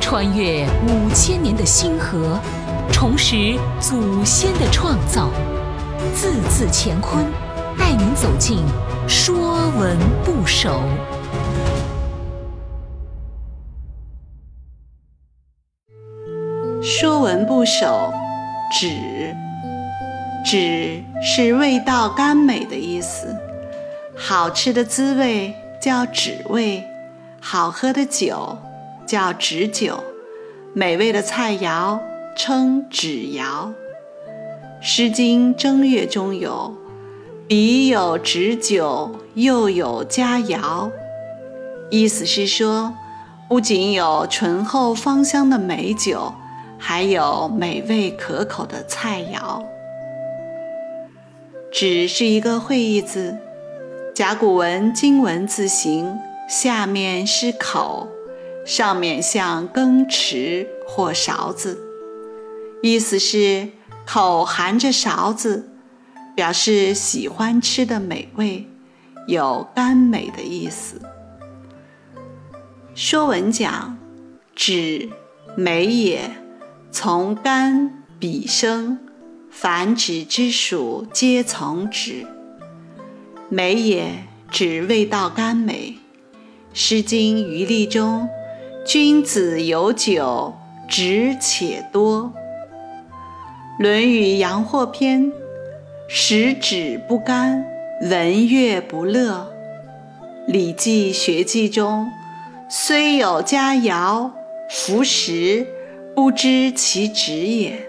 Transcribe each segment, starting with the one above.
穿越五千年的星河，重拾祖先的创造，字字乾坤，带您走进《说文不首》。《说文不首》指，指是味道甘美的意思，好吃的滋味叫枳味，好喝的酒叫枳酒，美味的菜肴称枳肴。《诗经·正月》中有“彼有枳酒，又有佳肴”，意思是说，不仅有醇厚芳香的美酒。还有美味可口的菜肴。枳是一个会意字，甲骨文金文字形，下面是口，上面像羹匙或勺子，意思是口含着勺子，表示喜欢吃的美味，有甘美的意思。说文讲，枳美也。从甘彼生，凡枳之属皆从枳。美也，指味道甘美。《诗经·余力》中：“君子有酒，枳且多。”《论语·阳货篇》：“食指不甘，闻乐不乐。”《礼记·学记》中：“虽有佳肴，弗食。”不知其旨也。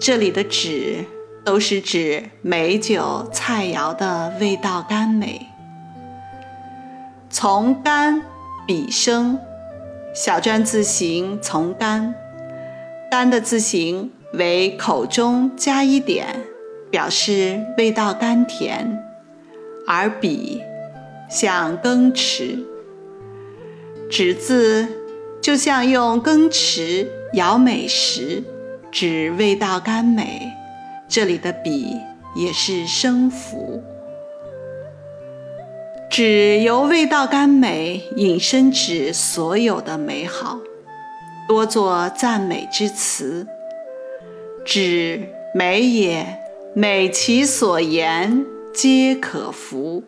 这里的“旨”都是指美酒菜肴的味道甘美。从甘彼生，小篆字形从甘，甘的字形为口中加一点，表示味道甘甜，而彼像羹匙，指字就像用羹匙。舀美食，指味道甘美。这里的“比”也是生符。指由味道甘美引申指所有的美好，多作赞美之词。指美也，美其所言，皆可服。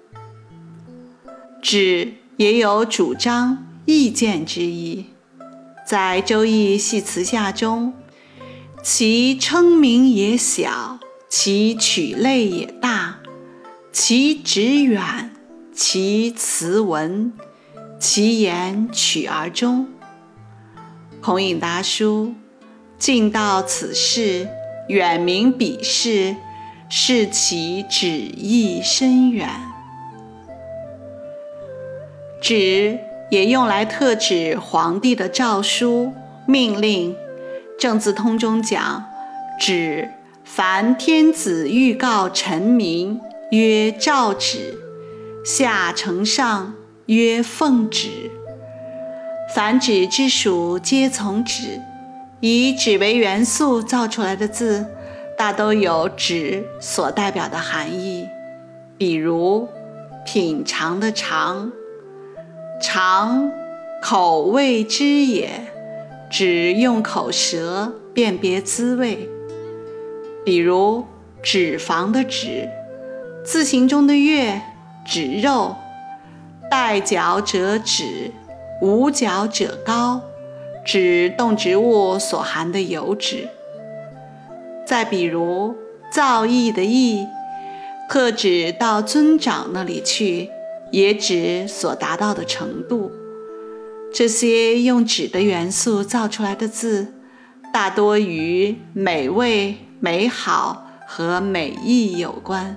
指也有主张、意见之意。在《周易系辞下》中，其称名也小，其取类也大，其指远，其辞文，其言曲而终。孔颖达书：近道此事，远明彼事，是其旨意深远。旨。也用来特指皇帝的诏书、命令。正字通中讲：“旨，凡天子欲告臣民，曰诏旨；下承上，曰奉旨。凡旨之属，皆从旨。以旨为元素造出来的字，大都有旨所代表的含义。比如品尝的尝。”尝，口味之也，指用口舌辨别滋味。比如脂肪的脂，字形中的月，指肉，带角者脂，无角者膏，指动植物所含的油脂。再比如造诣的诣，特指到尊长那里去。也指所达到的程度。这些用纸的元素造出来的字，大多与美味、美好和美意有关。